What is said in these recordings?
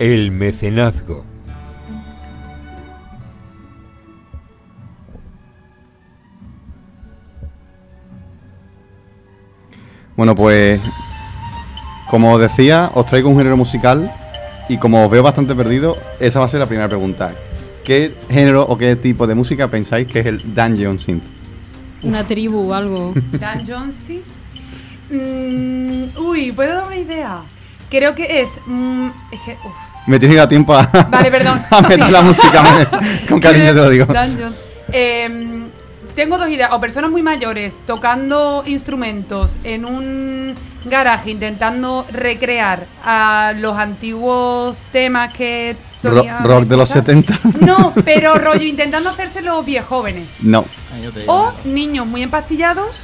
El mecenazgo. Bueno, pues como os decía, os traigo un género musical y como os veo bastante perdido, esa va a ser la primera pregunta. ¿Qué género o qué tipo de música pensáis que es el Dungeon Synth? Una tribu o algo. Dungeon sí. Mm, uy, ¿puedo dar una idea? Creo que es. mm, es que. uf. Me tienes que dar tiempo a, Vale, perdón. a meter la música me- con cariño, te lo digo. Em, tengo dos ideas. O personas muy mayores tocando instrumentos en un garaje intentando recrear a los antiguos temas que Ro- rock de los escuchar. 70. No, pero rollo intentando hacerse los jóvenes. No, O niños muy empastillados.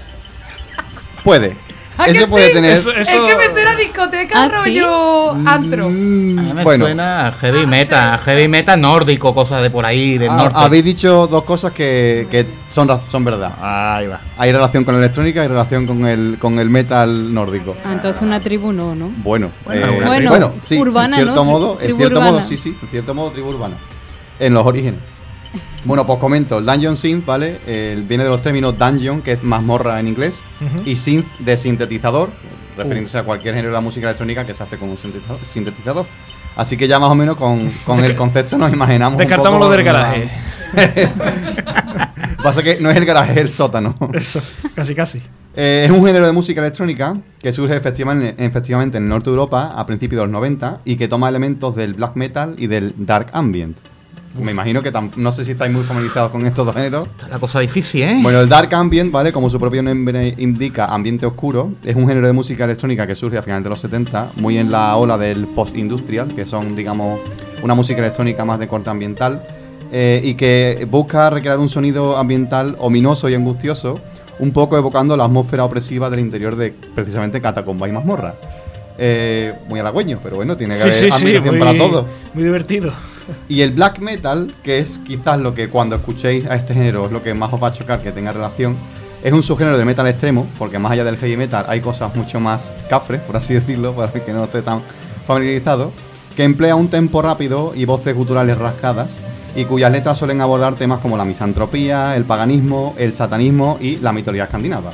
puede. ¿A que Ese puede sí? tener. Eso- Es que me suena a discoteca ¿Ah, sí? rollo antro. Mm, A mí me bueno, suena a heavy metal, a heavy metal nórdico, cosas de por ahí, del ha- norte. habéis dicho dos cosas que, que son, son verdad. Ahí va. Hay relación con la electrónica y relación con el, con el metal nórdico. Ah, entonces una tribu no, ¿no? Bueno, Bueno, eh, una tribu. bueno, sí, Urbana, en cierto ¿no? modo, en cierto urbana. modo, sí, sí, en cierto modo tribu urbana. En los orígenes. Bueno, pues comento, el Dungeon Synth, ¿vale? Eh, viene de los términos dungeon, que es mazmorra en inglés, y synth de sintetizador, refiriéndose a cualquier género de la música electrónica que se hace con un sintetizador. sintetizador. Así que ya más o menos con, con el concepto nos imaginamos. Descartamos lo del garaje. Pasa que no es el garaje, es el sótano. Eso, casi casi. Eh, es un género de música electrónica que surge efectivamente, efectivamente en el norte de Europa a principios de los 90 y que toma elementos del black metal y del dark ambient. Me imagino que tam- no sé si estáis muy familiarizados con estos dos géneros. Está la cosa difícil, ¿eh? Bueno, el dark ambient, ¿vale? Como su propio nombre indica, ambiente oscuro, es un género de música electrónica que surge a finales de los 70, muy en la ola del post-industrial, que son, digamos, una música electrónica más de corte ambiental, eh, y que busca recrear un sonido ambiental ominoso y angustioso, un poco evocando la atmósfera opresiva del interior de precisamente Catacomba y Mazmorra. Eh, muy halagüeño, pero bueno, tiene que Sí, haber sí, sí. ambientación Muy, para todo. muy divertido. Y el black metal, que es quizás lo que cuando escuchéis a este género es lo que más os va a chocar que tenga relación, es un subgénero de metal extremo, porque más allá del heavy metal hay cosas mucho más cafres, por así decirlo, para el que no esté tan familiarizado, que emplea un tempo rápido y voces guturales rasgadas, y cuyas letras suelen abordar temas como la misantropía, el paganismo, el satanismo y la mitología escandinava.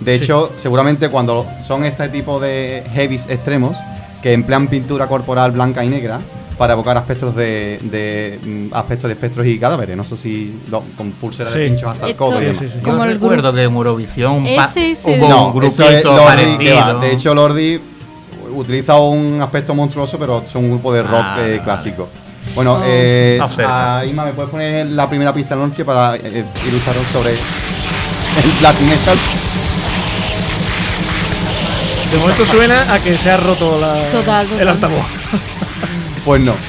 De Sí. hecho, seguramente cuando son este tipo de heavies extremos, que emplean pintura corporal blanca y negra, para evocar aspectos de, de, mm, aspectos de espectros y cadáveres. No sé si lo- con pulseras de Sí. pinchos hasta el codo. Sí, sí, sí. Yo como el recuerdo es el- hubo No, un es grupito Lordi, que va. parecido. De hecho, Lordi utiliza un aspecto monstruoso, pero son un grupo de rock Ah, eh, vale. clásico. Bueno, Oh. eh, a Ima, ¿me puedes poner la primera pista de la noche para eh, ilustraros sobre el black metal? De momento suena a que se ha roto la, Total, total. el altavoz. Pues no.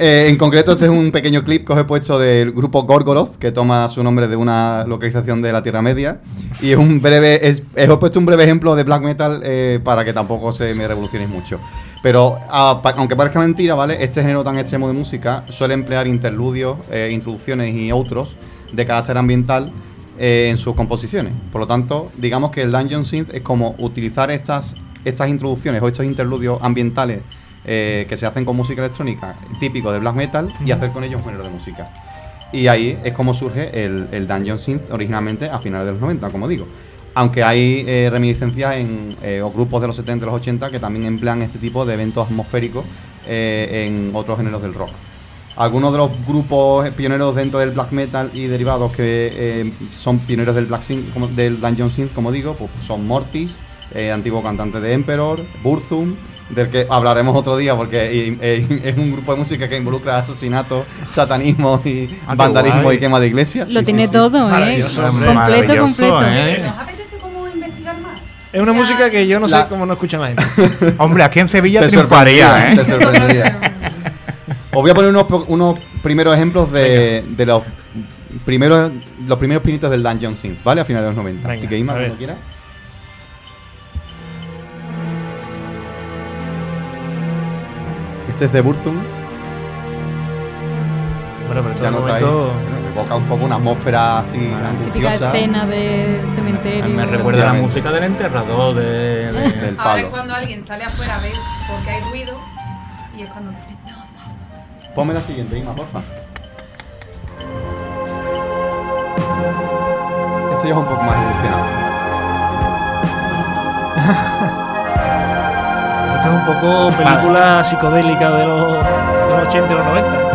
Eh, en concreto, este es un pequeño clip que os he puesto del grupo Gorgoroth, que toma su nombre de una localización de la Tierra Media. Y es un breve. Es, os he puesto un breve ejemplo de black metal eh, para que tampoco se me revolucionéis mucho. Pero, aunque parezca mentira, ¿vale? Este género tan extremo de música suele emplear interludios, eh, introducciones y otros de carácter ambiental eh, en sus composiciones. Por lo tanto, digamos que el Dungeon Synth es como utilizar estas, estas introducciones o estos interludios ambientales eh, que se hacen con música electrónica típico de black metal y hacer con ellos un género de música. Y ahí es como surge el, el Dungeon Synth originalmente a finales de los 90, como digo. Aunque hay eh, reminiscencias en eh, o grupos de los 70 y los 80 que también emplean este tipo de eventos atmosféricos en otros géneros del rock. Algunos de los grupos pioneros dentro del black metal y derivados que son pioneros del black synth, como, del Dungeon Synth, como digo, pues son Mortis, antiguo cantante de Emperor, Burzum, del que hablaremos otro día porque eh, es un grupo de música que involucra asesinato, satanismo y Ah, vandalismo guay. y quema de iglesias. Lo Sí, tiene sí, sí. todo, ¿eh? Maravilloso, hombre. Completo, Maravilloso, completo. ¿eh? ¿Nos apetece como investigar más? Es una música que yo no La- sé cómo no escucha la gente. Hombre, aquí en Sevilla Te sorprendería, ¿eh? te sorprendería. Os voy a poner unos, po- unos primeros ejemplos de, de los primeros los primeros pinitos del Dungeon Synth, ¿vale? A finales de los 90. Venga, Así que Ima, cuando quieras. Este es de Burzum. Bueno, pero Ya de notáis. momento... bueno, evoca un poco una atmósfera así Típica angustiosa escena del cementerio. Me recuerda la música del enterrador, de, de- del Ahora palo. es cuando alguien sale afuera a ver porque hay ruido y es cuando no sabes. Ponme la siguiente, Ima, porfa. Esto ya es un poco más evolucionado. Esto es un poco película psicodélica de los, de los 80 y los 90.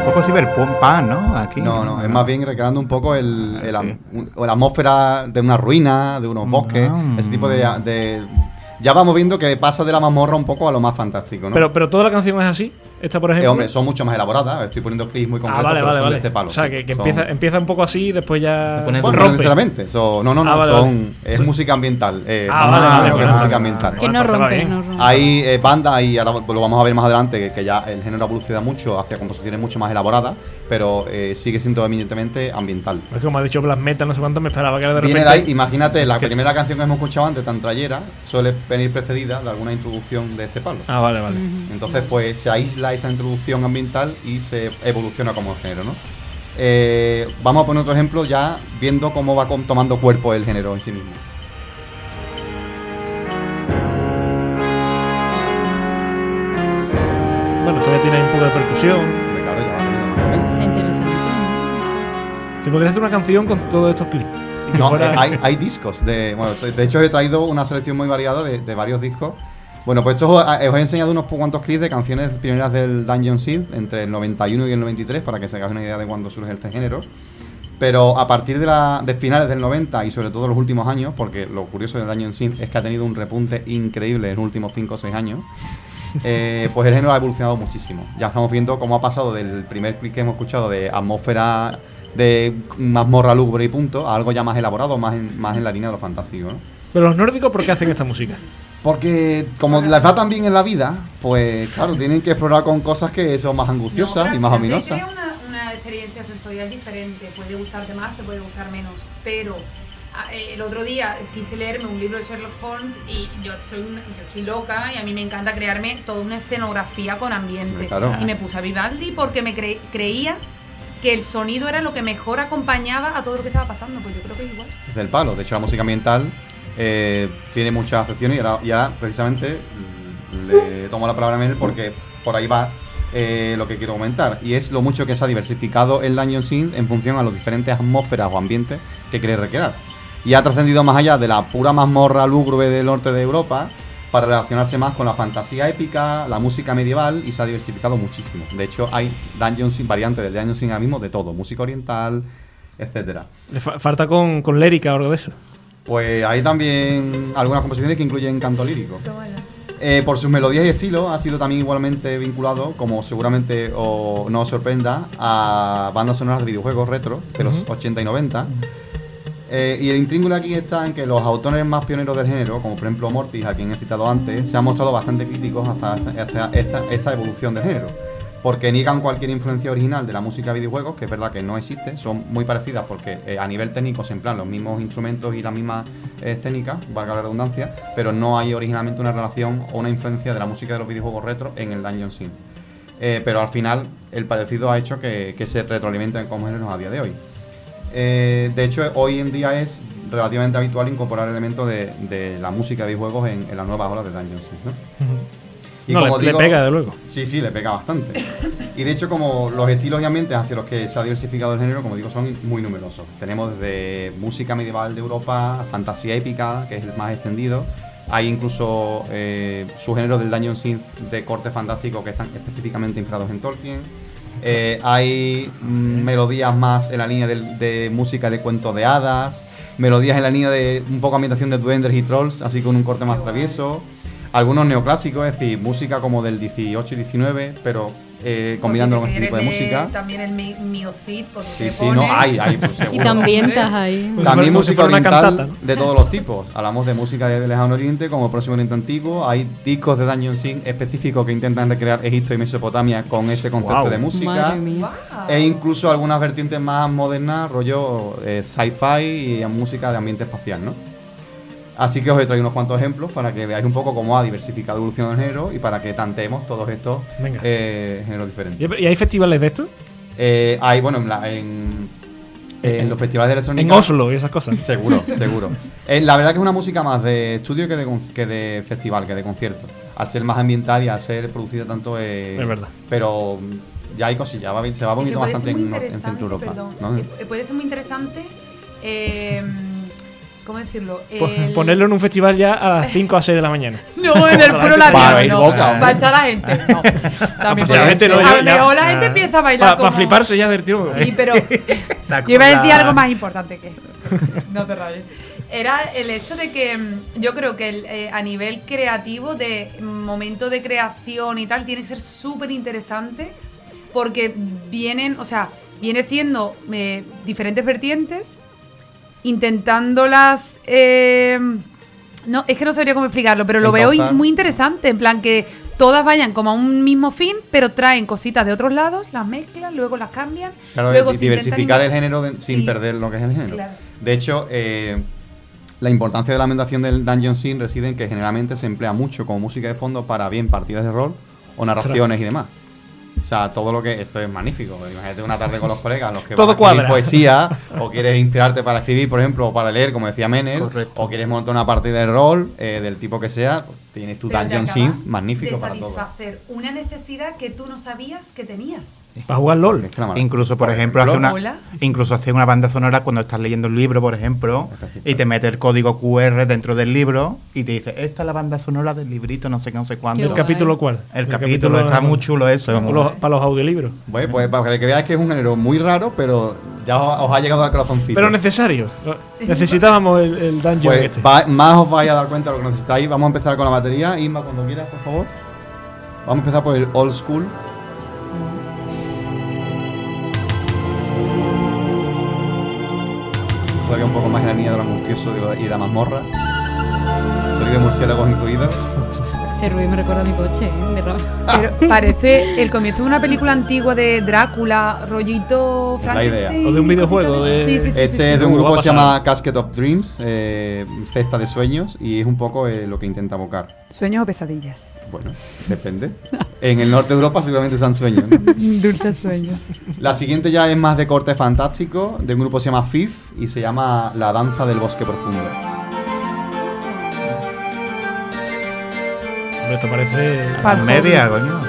Un poco cyberpunk, ¿no? Aquí. No, no, es más bien recreando un poco el, el am- sí. un- o la atmósfera de una ruina, de unos bosques, Ah. ese tipo de, de- Ya vamos viendo que pasa de la mazmorra un poco a lo más fantástico, ¿no? Pero, pero toda la canción es así. Esta, por Eh, ejemplo. hombre, son mucho más elaboradas. Estoy poniendo clips muy ah, concretos, vale, pero vale, son vale. de este palo. o sea, que, que Son- empieza, empieza un poco así y después ya. Bueno, no rompe. necesariamente. so- no, no, no. Ah, vale, son, vale. Es música ambiental. eh, Ah, no, vale, no, vale, no, que es música ambiental. Que no pues rompe, no rompe. Hay eh, bandas, y ahora lo vamos a ver más adelante, que, que ya el género evoluciona mucho hacia composiciones mucho más elaboradas, pero eh, sigue siendo eminentemente ambiental. Es que como ha dicho Black Metal, no sé cuánto, me esperaba que era de Viene repente. de ahí, imagínate, la primera canción que hemos escuchado antes, tan trayera, suele venir precedida de alguna introducción de este palo. Ah, vale, vale. Entonces, pues se aísla esa introducción ambiental y se evoluciona como género, ¿no? Eh, vamos a poner otro ejemplo ya viendo cómo va tomando cuerpo el género en sí mismo. Bueno, todavía tiene un poco de percusión. Claro, ya va teniendo más interesante. Se podría hacer una canción con todos estos clips. No, fuera- hay, hay discos. De, bueno, de hecho, he traído una selección muy variada de, de varios discos. Bueno, pues esto os, eh, os he enseñado unos cuantos clips de canciones primeras del Dungeon Seed entre el 91 y el 93 para que se hagáis una idea de cuándo surge este género. Pero a partir de, la, de finales del 90 y sobre todo los últimos años, porque lo curioso de Dungeon Seed es que ha tenido un repunte increíble en los últimos 5 o 6 años, eh, pues el género ha evolucionado muchísimo. Ya estamos viendo cómo ha pasado del primer clip que hemos escuchado de atmósfera de mazmorra lúgubre y punto a algo ya más elaborado, más en, más en la línea de lo fantástico. ¿no? Pero los nórdicos, ¿por qué hacen esta música? Porque como les va tan bien en la vida, pues claro, tienen que explorar con cosas que son más angustiosas No, y más ominosas. crea una, una experiencia sensorial diferente. Puede gustarte más, te puede gustar menos. Pero el otro día quise leerme un libro de Sherlock Holmes y yo soy, una- yo loca y a mí me encanta crearme toda una escenografía con ambiente. Claro. Y me puse a Vivaldi porque me cre- creía que el sonido era lo que mejor acompañaba a todo lo que estaba pasando. Pues yo creo que es igual. Es del palo. De hecho, la música ambiental eh, tiene muchas acepciones y ahora, y ahora, precisamente le tomo la palabra a Mel porque por ahí va eh, lo que quiero comentar. Y es lo mucho que se ha diversificado el Dungeon Synth en función a las diferentes atmósferas o ambientes que quiere recrear. Y ha trascendido más allá de la pura mazmorra lúgubre del norte de Europa para relacionarse más con la fantasía épica, la música medieval y se ha diversificado muchísimo. De hecho, hay Dungeon Synth, variantes del Dungeon Synth ahora mismo de todo, música oriental, etcétera. Le fa- falta con, con Lérica o algo de eso. Pues hay también algunas composiciones que incluyen canto lírico. Eh, por sus melodías y estilo ha sido también igualmente vinculado, como seguramente o no os sorprenda, a bandas sonoras de videojuegos retro de los 80 y 90. Eh, y el intríngulo aquí está en que los autores más pioneros del género, como por ejemplo Mortis, a quien he citado antes, se han mostrado bastante críticos hasta, esta, evolución del género. Porque niegan cualquier influencia original de la música de videojuegos, que es verdad que no existe, son muy parecidas porque eh, a nivel técnico se emplean los mismos instrumentos y las mismas eh, técnicas, valga la redundancia, pero no hay originalmente una relación o una influencia de la música de los videojuegos retro en el Dungeon Synth. Eh, pero al final el parecido ha hecho que, que se retroalimenten como géneros a día de hoy. Eh, de hecho, hoy en día es relativamente habitual incorporar elementos de, de la música de videojuegos en, en las nuevas olas de Dungeon Synth. ¿no? no, le, le pega, de luego. Sí, sí, le pega bastante. Y de hecho, como los estilos y ambientes hacia los que se ha diversificado el género, como digo, son muy numerosos. Tenemos desde música medieval de Europa, fantasía épica, que es el más extendido. Hay incluso eh, subgéneros del Dungeon Synth de corte fantástico que están específicamente inspirados en Tolkien. Eh, hay mm, melodías más en la línea del- de, música de cuentos de hadas, melodías en la línea de un poco ambientación de duendes y trolls, así con un corte más travieso. Algunos neoclásicos, es decir, música como del 18 y 19, pero eh, combinándolo con este te tipo de música. También el mi, miocid, pues Sí, sí, no, hay, hay, pues seguro. Y también estás ahí. Pues También música oriental cantata, ¿no? de todos los tipos. Hablamos de música de lejano oriente como Próximo Oriente Antiguo. Hay discos de Dungeon Synth específicos que intentan recrear Egipto y Mesopotamia con este concepto de música. E incluso algunas vertientes más modernas, rollo eh, sci-fi y música de ambiente espacial, ¿no? Así que os he traído unos cuantos ejemplos para que veáis un poco cómo ha diversificado la evolución del género y para que tanteemos todos estos eh, géneros diferentes. ¿Y hay festivales de esto? Eh, hay, bueno, en, la- en- en los festivales de electrónica. En Oslo y esas cosas. Seguro, seguro. Eh, la verdad que es una música más de estudio que de, que de festival, que de concierto. al ser más ambiental y al ser producida tanto. eh, Es verdad. Pero ya hay cosillas, va, se va Es que poniendo bastante en, en Centro Europa. perdón, ¿no? eh, puede ser muy interesante. eh, ¿Cómo decirlo? El- Ponerlo en un festival ya a las 5 a 6 de la mañana. No, en el puro Para latino. ir no. boca, Para echar a la gente. No. También puede gente, no, a mejor la ya. gente empieza a bailar Para como... fliparse ya del tiro. Sí, pero La yo iba a decir algo más importante que eso. No te rayes. Era el hecho de que mm, yo creo que el, eh, a nivel creativo, de momento de creación y tal, tiene que ser súper interesante porque vienen, o sea, viene siendo eh, diferentes vertientes, intentándolas... eh, no, es que no sabría cómo explicarlo, pero lo veo in- muy interesante, en plan que todas vayan como a un mismo fin, pero traen cositas de otros lados, las mezclan, luego las cambian. Claro, luego se diversificar el género de- sin Sí. perder lo que es el género. Claro. De hecho, eh, la importancia de la ambientación del Dungeon Scene reside en que generalmente se emplea mucho como música de fondo para bien partidas de rol o narraciones y demás. O sea, todo lo que. Esto es magnífico. Imagínate una tarde con los colegas, los que Todo van a escribir poesía, o quieres inspirarte para escribir, por ejemplo, o para leer, como decía Correcto. o quieres montar una partida de rol eh, del tipo que sea, pues, tienes tu Pero Dungeon Scene magnífico de para todo. satisfacer una necesidad que tú no sabías que tenías. Para jugar LOL. Es que la maravilla. Incluso, por ejemplo, hace una, incluso hacer una banda sonora cuando estás leyendo el libro, por ejemplo, y te mete el código QR dentro del libro y te dice, esta es la banda sonora del librito, no sé qué, no sé cuándo. ¿El capítulo cuál? El capítulo está muy chulo eso. Para los, para los audiolibros. Pues, pues para que veáis que es un género muy raro, pero ya os, os ha llegado al corazoncito. Pero necesario. Necesitábamos el, el dungeon Pues este. va- más os vais a dar cuenta de lo que necesitáis. Vamos a empezar con la batería. Isma, cuando quieras, por favor. Vamos a empezar por el old school. Todavía un poco más en la línea de lo angustioso de lo- y de la mazmorra. Sonido de murciélagos incluido. Ese ruido me recuerda a mi coche, ¿eh? Pero parece el comienzo de una película antigua de Drácula, rollito Es la idea. Frankenstein. O de un videojuego, de-. Sí, sí, sí, Este sí, es sí. de un grupo que se llama Casket of Dreams, eh, cesta de sueños, y es un poco eh, lo que intenta evocar. Sueños o pesadillas. Bueno, depende. En el norte de Europa seguramente sean sueños. ¿no? Dulces sueños. La siguiente ya es más de corte fantástico, de un grupo que se llama FIF y se llama La Danza del Bosque Profundo. Hombre, esto parece. Pa- media, coño.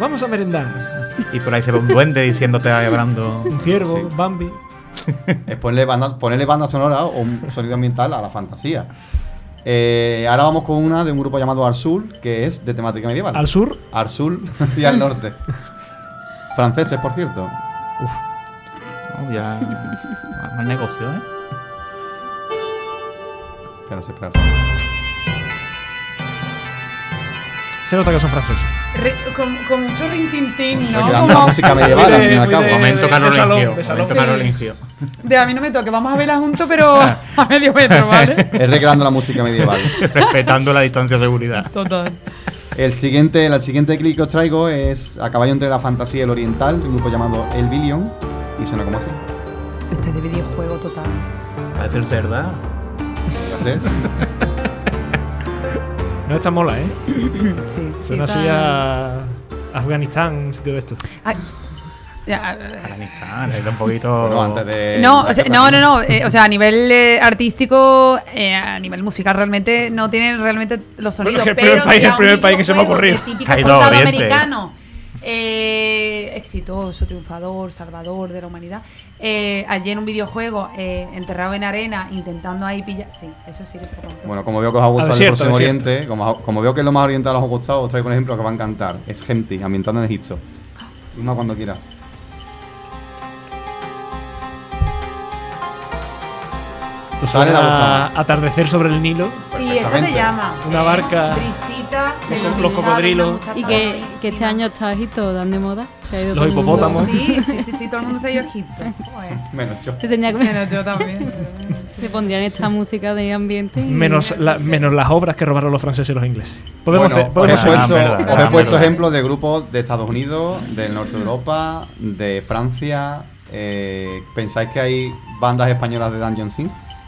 Vamos a merendar. Y por ahí se ve un duende diciéndote ahí hablando. Un ciervo, Sí. Bambi. Es ponerle banda, ponerle banda sonora o un sonido ambiental a la fantasía. Eh, ahora vamos con una de un grupo llamado Arsul, que es de temática medieval. Al sur. Arsul y al norte. Franceses, por cierto. Oh, ya. Más negocio, ¿eh? Espérate, espérate. Se nota que son franceses. Re- con, con mucho rintintín, ¿no? Como música medieval, al fin y al cabo. de- Momento carolingio. Momento carolingio. De a mí no me toque, vamos a verla juntos, pero a medio metro, ¿vale? Es recreando la música medieval. Respetando la distancia de seguridad. Total. El siguiente, la siguiente clic que os traigo es a caballo entre la fantasía y el oriental, de un grupo llamado El Billion, y suena como así. Este es de videojuego total. Parece el cerda. Sé. No está mola, ¿eh? Sí. Suena así a Afganistán, un sitio de estos. Ay, ya, Afganistán, es un poquito. Bueno, antes de. No, o sea, no, no, no. eh, o sea, a nivel eh, artístico, eh, a nivel musical, realmente no tienen realmente los sonidos. es que el primer pero país- si a el primer país que se me ha ocurrido. Típico Ha ido soldado Oriente. americano. eh, exitoso, triunfador, salvador de la humanidad. eh, allí en un videojuego, eh, enterrado en arena, intentando ahí pillar. Sí, eso sí que se rompe. Bueno, como veo que os ha gustado desierto, el Próximo. Oriente, como, como veo que lo más oriental os ha gustado, os traigo un ejemplo que va a encantar. Es Gempti, ambientando en Egipto. Una cuando quiera. Esto Sale la a atardecer sobre el Nilo. sí, esta se llama. Una eh, barca Brisita, en los cocodrilos. Y que, este año está Egipto tan de moda. que ha ido Los hipopótamos. Sí, sí, sí, sí, todo el mundo se ha ido a Egipto. Menos yo. Se tenía que Bueno, yo también. se pondrían esta música de ambiente. y- Menos, la- menos las obras que robaron los franceses y los ingleses. Podemos Bueno, hacer- podemos os he puesto, Ah, verdad, os he puesto ejemplos de grupos de Estados Unidos, del norte de Europa, de Francia. eh, ¿Pensáis que hay bandas españolas de Dungeon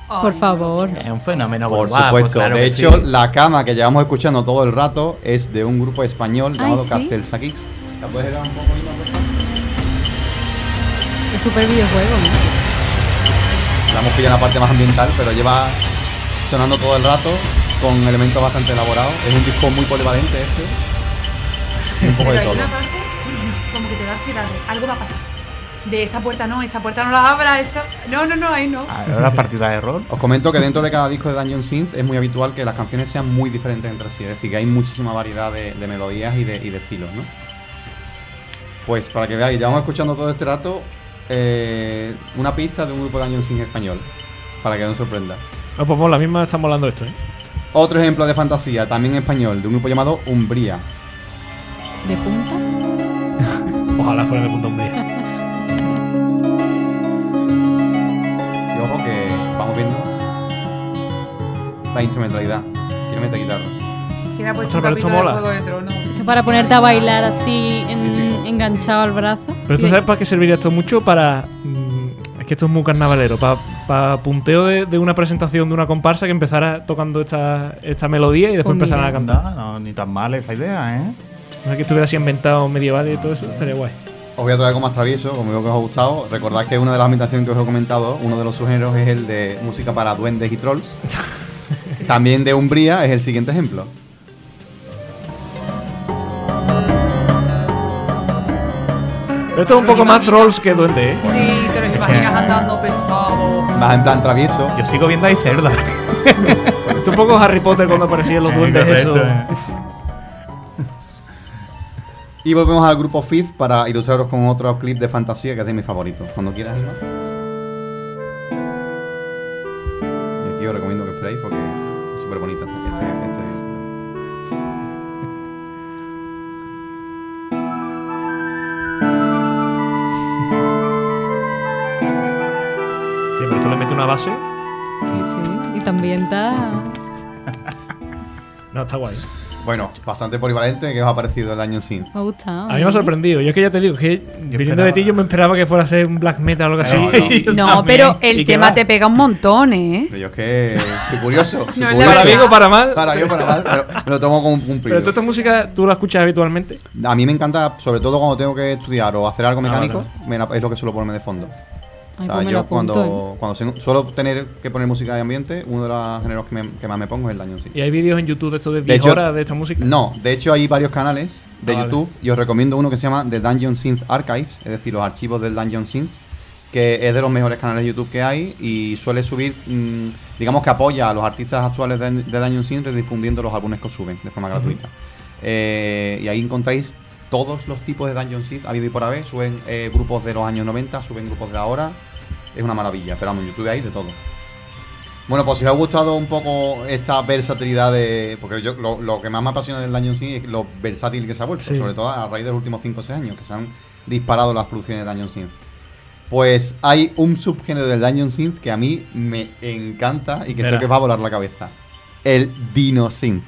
Por favor. Es un fenómeno Por global, supuesto. pues claro de hecho, sí. la cama que llevamos escuchando todo el rato es de un grupo español Ay, llamado ¿sí? Castel Sakix. ¿La puedes dar un poco, Inma, por favor? Es súper videojuego, ¿no? La hemos pillado en la parte más ambiental, pero lleva sonando todo el rato con elementos bastante elaborados. Es un disco muy polivalente este. Un poco Pero de hay todo. una parte como que te da ansiedad de algo va a pasar. De esa puerta no, esa puerta no la abra, esa... No, no, no, ahí no. Ahora la partida de rol. Os comento que dentro de cada disco de Dungeon Synth es muy habitual que las canciones sean muy diferentes entre sí, es decir, que hay muchísima variedad de, de melodías y de, y de estilos, ¿no? Pues para que veáis, llevamos escuchando todo este rato eh, una pista de un grupo de Dungeon Synth español, para que no os sorprenda. No, pues la misma estamos hablando esto, ¿eh? Otro ejemplo de fantasía, también español, de un grupo llamado Umbría. ¿De punta? Ojalá fuera de punta un la instrumentalidad. Quiero meter guitarra. Que era puesto Ostras, un pero esto capítulo de mola. Juego de Tronos. Esto para ponerte a bailar así en- enganchado al brazo. Pero tú sabes para qué serviría esto mucho para. mm, es que esto es muy carnavalero. Para punteo de, de una presentación de una comparsa que empezara tocando esta, esta melodía y después Pues mira. empezaran a cantar. Anda, no, ni tan mal esa idea, ¿eh? No es que estuviera así inventado medieval y todo eso, estaría guay. Os voy a traer algo más travieso, como veo que os ha gustado. Recordad que una de las ambientaciones que os he comentado, uno de los subgéneros es el de música para duendes y trolls. También de Umbría es el siguiente ejemplo. Esto es un poco más trolls que duende, ¿eh? Sí, te lo imaginas andando pesado. Más en plan travieso. Yo sigo viendo ahí cerda. Esto es un poco Harry Potter cuando aparecían los duendes, eso. Y volvemos al grupo Fifth para ilustraros con otro clip de fantasía que es de mis favoritos. Cuando quieras, Iván. Y aquí os recomiendo que esperéis porque súper bonita este, este, este- Sí, pero esto le mete una base. Sí, sí. Y también está. No, está guay. Bueno, bastante polivalente. ¿Qué os ha parecido el año sin? Me ha gustado. A mí me ha sorprendido. Yo es que ya te digo, que viniendo de ti yo me esperaba que fuera a ser un black metal o algo así. No, pero ¿Y el tema te pega un montón, ¿eh? Pero yo es que estoy curioso. No, curioso. para bien o para mal. Para bien o para mal, pero me lo tomo como un cumplido. Pero toda esta música tú la escuchas habitualmente. A mí me encanta, sobre todo cuando tengo que estudiar o hacer algo Ah, mecánico, vale. me la- es lo que suelo ponerme de fondo. Ay, o sea, pues yo apunto, cuando, cuando se- suelo tener que poner música de ambiente, uno de los géneros que, me- que más me pongo es el Dungeon Synth. Y hay vídeos en YouTube de estos de De 10 hecho- horas de esta música. No, de hecho hay varios canales de Ah, vale. YouTube y os recomiendo uno que se llama The Dungeon Synth Archives, es decir, los archivos del Dungeon Synth, que es de los mejores canales de YouTube que hay y suele subir, mm, digamos que apoya a los artistas actuales de, de Dungeon Synth difundiendo los álbumes que suben de forma gratuita. Eh, y ahí encontráis todos los tipos de Dungeon Synth, habido y por haber, suben eh, grupos de los años 90, suben grupos de ahora, es una maravilla, pero vamos, en YouTube hay de todo. Bueno, pues si os ha gustado un poco esta versatilidad de. Porque yo lo, lo que más me apasiona del Dungeon Synth es lo versátil que se ha vuelto, Sí. sobre todo a raíz de los últimos 5 o 6 años, que se han disparado las producciones de Dungeon Synth. Pues hay un subgénero del Dungeon Synth que a mí me encanta y que sé que va a volar la cabeza. El Dino Synth,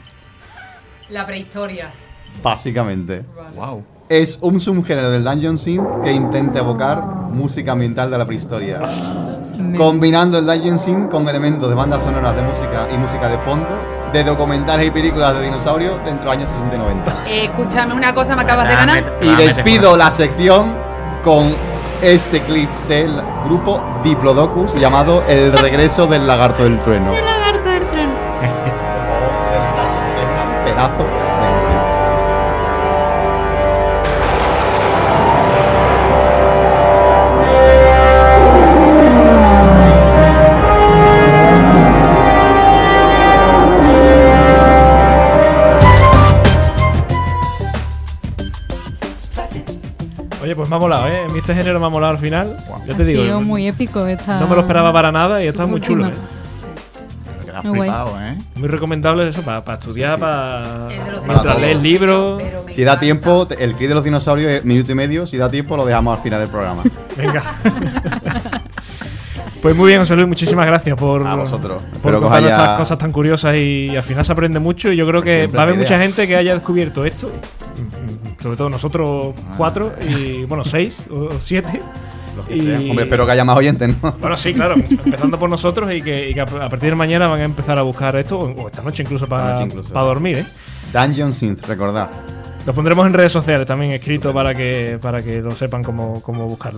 La prehistoria. Básicamente. Wow. Es un subgénero del Dungeon Synth que intenta evocar música ambiental de la prehistoria. Combinando el Dungeon Synth con elementos de bandas sonoras de música y música de fondo, de documentales y películas de dinosaurios dentro de los años 60 y 90. Eh, escúchame una cosa, me acabas de ganar. Y despido la sección con este clip del grupo Diplodocus llamado El regreso del lagarto del trueno. El lagarto del. Deleitarse, porque es una pedazo pues me ha molado, ¿eh? A mí este género me ha molado al final. Ya te Ha digo. sido muy épico esta. No me lo esperaba para nada y está muy chulo. ¿eh? Muy flipado, ¿eh? Muy recomendable eso para estudiar, Sí, sí. para Es mientras lees libros. Si da tiempo, el clip de los dinosaurios es minuto y medio. Si da tiempo, lo dejamos al final del programa. Venga. pues muy bien, José Luis, muchísimas gracias por, A vosotros. por Espero contar haya- estas cosas tan curiosas y al final se aprende mucho y yo creo que Siempre va a haber mucha gente que haya descubierto esto, sobre todo nosotros cuatro y bueno, seis o siete. Que Y-. Hombre, espero que haya más oyentes, ¿no? Bueno, sí, claro, empezando por nosotros y que, y que a partir de mañana van a empezar a buscar esto, o esta noche incluso para, para dormir, ¿eh? Dungeon Synth, recordad. Lo pondremos en redes sociales también escrito para que, para que lo sepan cómo, cómo buscarlo.